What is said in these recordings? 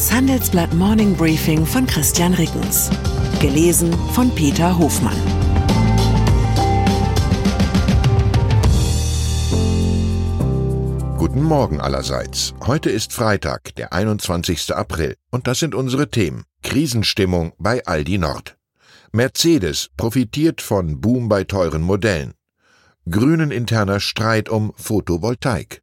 Das Handelsblatt Morning Briefing von Christian Rickens. Gelesen von Peter Hofmann. Guten Morgen allerseits. Heute ist Freitag, der 21. April, und das sind unsere Themen. Krisenstimmung bei Aldi Nord. Mercedes profitiert von Boom bei teuren Modellen. Grünen interner Streit um Photovoltaik.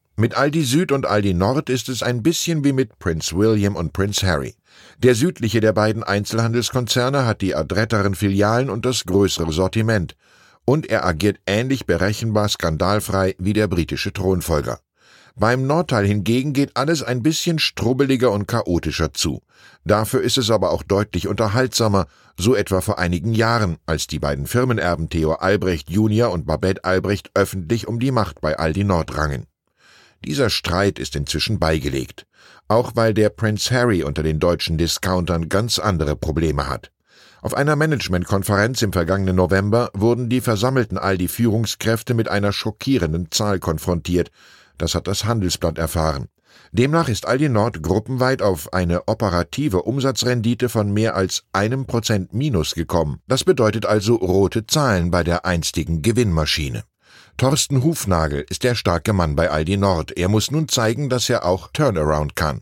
Mit Aldi Süd und Aldi Nord ist es ein bisschen wie mit Prince William und Prince Harry. Der südliche der beiden Einzelhandelskonzerne hat die adretteren Filialen und das größere Sortiment. Und er agiert ähnlich berechenbar skandalfrei wie der britische Thronfolger. Beim Nordteil hingegen geht alles ein bisschen strubbeliger und chaotischer zu. Dafür ist es aber auch deutlich unterhaltsamer, so etwa vor einigen Jahren, als die beiden Firmenerben Theo Albrecht Junior und Babette Albrecht öffentlich um die Macht bei Aldi Nord rangen. Dieser Streit ist inzwischen beigelegt, auch weil der Prince Harry unter den deutschen Discountern ganz andere Probleme hat. Auf einer Managementkonferenz im vergangenen November wurden die versammelten Aldi-Führungskräfte mit einer schockierenden Zahl konfrontiert. Das hat das Handelsblatt erfahren. Demnach ist Aldi Nord gruppenweit auf eine operative Umsatzrendite von mehr als einem Prozent minus gekommen. Das bedeutet also rote Zahlen bei der einstigen Gewinnmaschine. Thorsten Hufnagel ist der starke Mann bei Aldi Nord. Er muss nun zeigen, dass er auch Turnaround kann.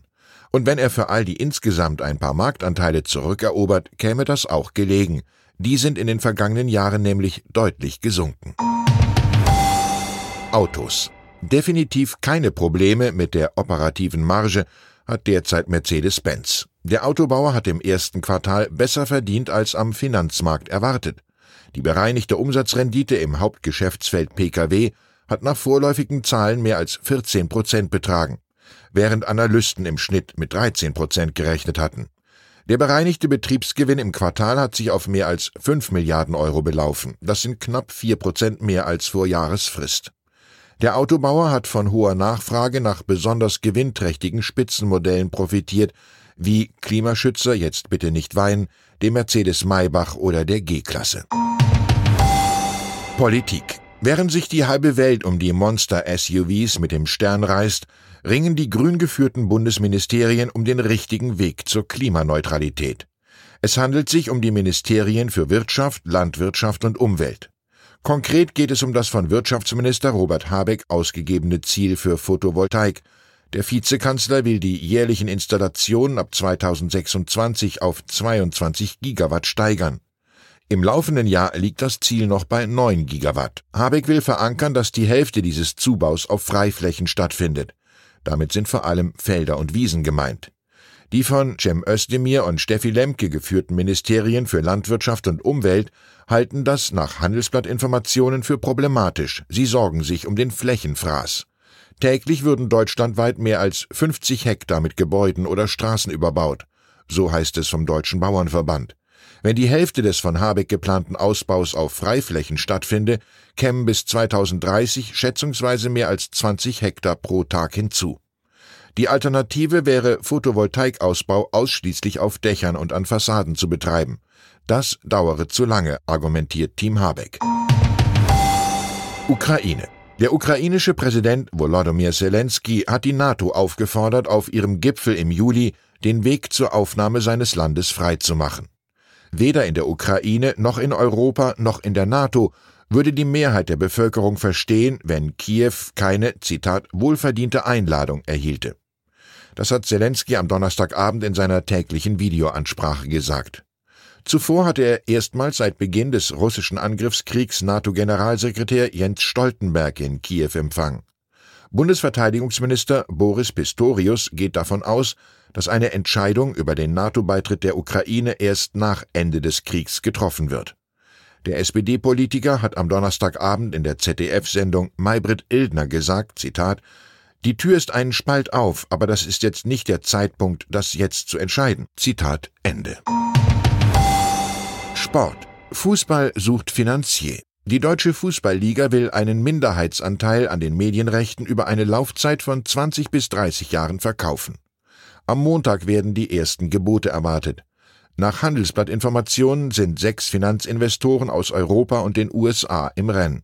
Und wenn er für Aldi insgesamt ein paar Marktanteile zurückerobert, käme das auch gelegen. Die sind in den vergangenen Jahren nämlich deutlich gesunken. Autos. Definitiv keine Probleme mit der operativen Marge hat derzeit Mercedes-Benz. Der Autobauer hat im ersten Quartal besser verdient als am Finanzmarkt erwartet. Die bereinigte Umsatzrendite im Hauptgeschäftsfeld Pkw hat nach vorläufigen Zahlen mehr als 14 Prozent betragen, während Analysten im Schnitt mit 13 Prozent gerechnet hatten. Der bereinigte Betriebsgewinn im Quartal hat sich auf mehr als 5 Milliarden Euro belaufen. Das sind knapp 4 Prozent mehr als vor Jahresfrist. Der Autobauer hat von hoher Nachfrage nach besonders gewinnträchtigen Spitzenmodellen profitiert, wie Klimaschützer, jetzt bitte nicht weinen, dem Mercedes Maybach oder der G-Klasse. Politik. Während sich die halbe Welt um die Monster-SUVs mit dem Stern reißt, ringen die grün geführten Bundesministerien um den richtigen Weg zur Klimaneutralität. Es handelt sich um die Ministerien für Wirtschaft, Landwirtschaft und Umwelt. Konkret geht es um das von Wirtschaftsminister Robert Habeck ausgegebene Ziel für Photovoltaik. Der Vizekanzler will die jährlichen Installationen ab 2026 auf 22 Gigawatt steigern. Im laufenden Jahr liegt das Ziel noch bei 9 Gigawatt. Habeck will verankern, dass die Hälfte dieses Zubaus auf Freiflächen stattfindet. Damit sind vor allem Felder und Wiesen gemeint. Die von Cem Özdemir und Steffi Lemke geführten Ministerien für Landwirtschaft und Umwelt halten das nach Handelsblattinformationen für problematisch. Sie sorgen sich um den Flächenfraß. Täglich würden deutschlandweit mehr als 50 Hektar mit Gebäuden oder Straßen überbaut. So heißt es vom Deutschen Bauernverband. Wenn die Hälfte des von Habeck geplanten Ausbaus auf Freiflächen stattfinde, kämen bis 2030 schätzungsweise mehr als 20 Hektar pro Tag hinzu. Die Alternative wäre Photovoltaikausbau ausschließlich auf Dächern und an Fassaden zu betreiben. Das dauere zu lange, argumentiert Team Habeck. Ukraine. Der ukrainische Präsident Volodymyr Zelensky hat die NATO aufgefordert, auf ihrem Gipfel im Juli den Weg zur Aufnahme seines Landes freizumachen. Weder in der Ukraine noch in Europa noch in der NATO würde die Mehrheit der Bevölkerung verstehen, wenn Kiew keine, Zitat, wohlverdiente Einladung erhielte. Das hat Zelensky am Donnerstagabend in seiner täglichen Videoansprache gesagt. Zuvor hatte er erstmals seit Beginn des russischen Angriffskriegs NATO-Generalsekretär Jens Stoltenberg in Kiew empfangen. Bundesverteidigungsminister Boris Pistorius geht davon aus, dass eine Entscheidung über den NATO-Beitritt der Ukraine erst nach Ende des Kriegs getroffen wird. Der SPD-Politiker hat am Donnerstagabend in der ZDF-Sendung Maybrit Ildner gesagt, Zitat, die Tür ist einen Spalt auf, aber das ist jetzt nicht der Zeitpunkt, das jetzt zu entscheiden. Zitat Ende. Sport. Fußball sucht Finanzier. Die Deutsche Fußballliga will einen Minderheitsanteil an den Medienrechten über eine Laufzeit von 20 bis 30 Jahren verkaufen. Am Montag werden die ersten Gebote erwartet. Nach Handelsblattinformationen sind sechs Finanzinvestoren aus Europa und den USA im Rennen.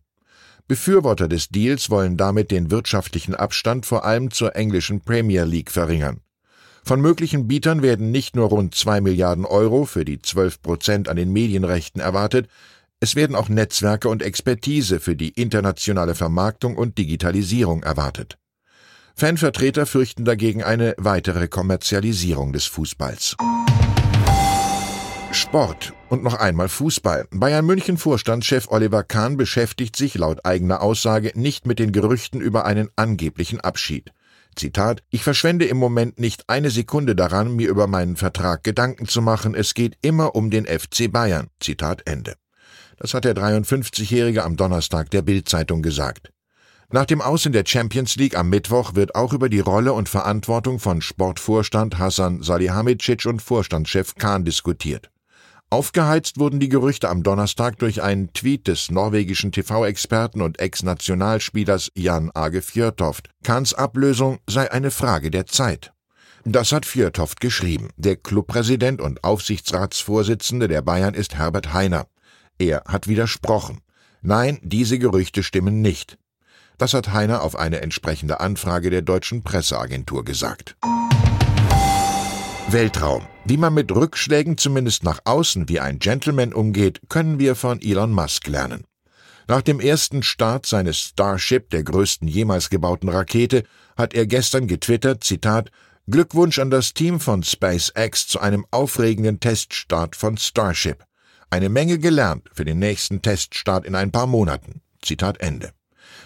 Befürworter des Deals wollen damit den wirtschaftlichen Abstand vor allem zur englischen Premier League verringern. Von möglichen Bietern werden nicht nur rund zwei Milliarden Euro für die zwölf Prozent an den Medienrechten erwartet, es werden auch Netzwerke und Expertise für die internationale Vermarktung und Digitalisierung erwartet. Fanvertreter fürchten dagegen eine weitere Kommerzialisierung des Fußballs. Sport und noch einmal Fußball. Bayern München Vorstandschef Oliver Kahn beschäftigt sich laut eigener Aussage nicht mit den Gerüchten über einen angeblichen Abschied. Zitat, ich verschwende im Moment nicht eine Sekunde daran, mir über meinen Vertrag Gedanken zu machen. Es geht immer um den FC Bayern. Zitat Ende. Das hat der 53-Jährige am Donnerstag der Bild-Zeitung gesagt. Nach dem Aus in der Champions League am Mittwoch wird auch über die Rolle und Verantwortung von Sportvorstand Hassan Salihamidzic und Vorstandschef Kahn diskutiert. Aufgeheizt wurden die Gerüchte am Donnerstag durch einen Tweet des norwegischen TV-Experten und Ex-Nationalspielers Jan Age Fjørtoft. Kahns Ablösung sei eine Frage der Zeit. Das hat Fjørtoft geschrieben. Der Clubpräsident und Aufsichtsratsvorsitzende der Bayern ist Herbert Heiner. Er hat widersprochen. Nein, diese Gerüchte stimmen nicht. Das hat Heiner auf eine entsprechende Anfrage der deutschen Presseagentur gesagt. Weltraum. Wie man mit Rückschlägen zumindest nach außen wie ein Gentleman umgeht, können wir von Elon Musk lernen. Nach dem ersten Start seines Starship, der größten jemals gebauten Rakete, hat er gestern getwittert, Zitat, Glückwunsch an das Team von SpaceX zu einem aufregenden Teststart von Starship. Eine Menge gelernt für den nächsten Teststart in ein paar Monaten. Zitat Ende.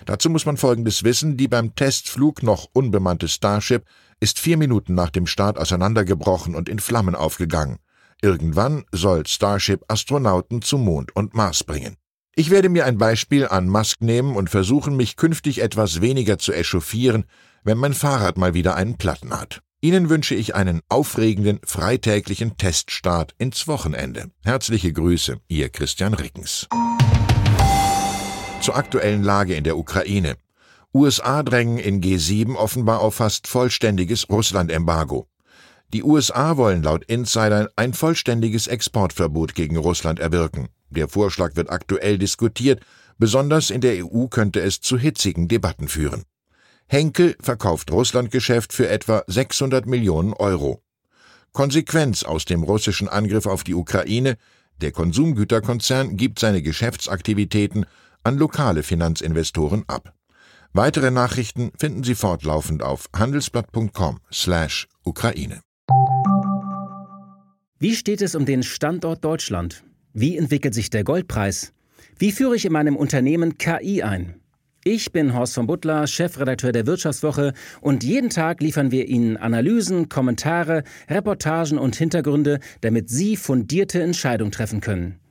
Dazu muss man Folgendes wissen, die beim Testflug noch unbemannte Starship ist vier Minuten nach dem Start auseinandergebrochen und in Flammen aufgegangen. Irgendwann soll Starship Astronauten zum Mond und Mars bringen. Ich werde mir ein Beispiel an Musk nehmen und versuchen, mich künftig etwas weniger zu echauffieren, wenn mein Fahrrad mal wieder einen Platten hat. Ihnen wünsche ich einen aufregenden, freitäglichen Teststart ins Wochenende. Herzliche Grüße, Ihr Christian Rickens. Zur aktuellen Lage in der Ukraine. USA drängen in G7 offenbar auf fast vollständiges Russland-Embargo. Die USA wollen laut Insidern ein vollständiges Exportverbot gegen Russland erwirken. Der Vorschlag wird aktuell diskutiert, besonders in der EU könnte es zu hitzigen Debatten führen. Henkel verkauft Russlandgeschäft für etwa 600 Millionen Euro. Konsequenz aus dem russischen Angriff auf die Ukraine, der Konsumgüterkonzern gibt seine Geschäftsaktivitäten an lokale Finanzinvestoren ab. Weitere Nachrichten finden Sie fortlaufend auf handelsblatt.com/Ukraine. Wie steht es um den Standort Deutschland? Wie entwickelt sich der Goldpreis? Wie führe ich in meinem Unternehmen KI ein? Ich bin Horst von Butler, Chefredakteur der Wirtschaftswoche und jeden Tag liefern wir Ihnen Analysen, Kommentare, Reportagen und Hintergründe, damit Sie fundierte Entscheidungen treffen können